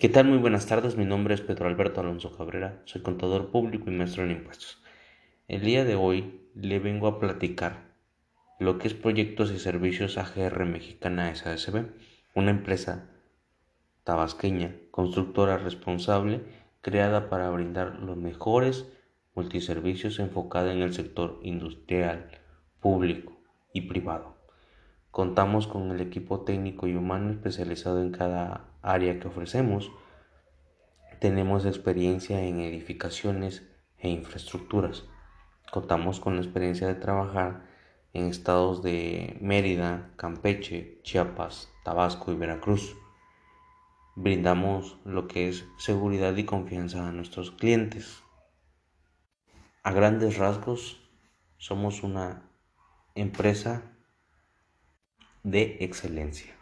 ¿Qué tal? Muy buenas tardes, mi nombre es Pedro Alberto Alonso Cabrera, soy contador público y maestro en impuestos. El día de hoy le vengo a platicar lo que es Proyectos y Servicios AGR Mexicana SASB, una empresa tabasqueña, constructora responsable, creada para brindar los mejores multiservicios enfocada en el sector industrial, público y privado. Contamos con el equipo técnico y humano especializado en cada área que ofrecemos. Tenemos experiencia en edificaciones e infraestructuras. Contamos con la experiencia de trabajar en estados de Mérida, Campeche, Chiapas, Tabasco y Veracruz. Brindamos lo que es seguridad y confianza a nuestros clientes. A grandes rasgos, somos una empresa de excelencia.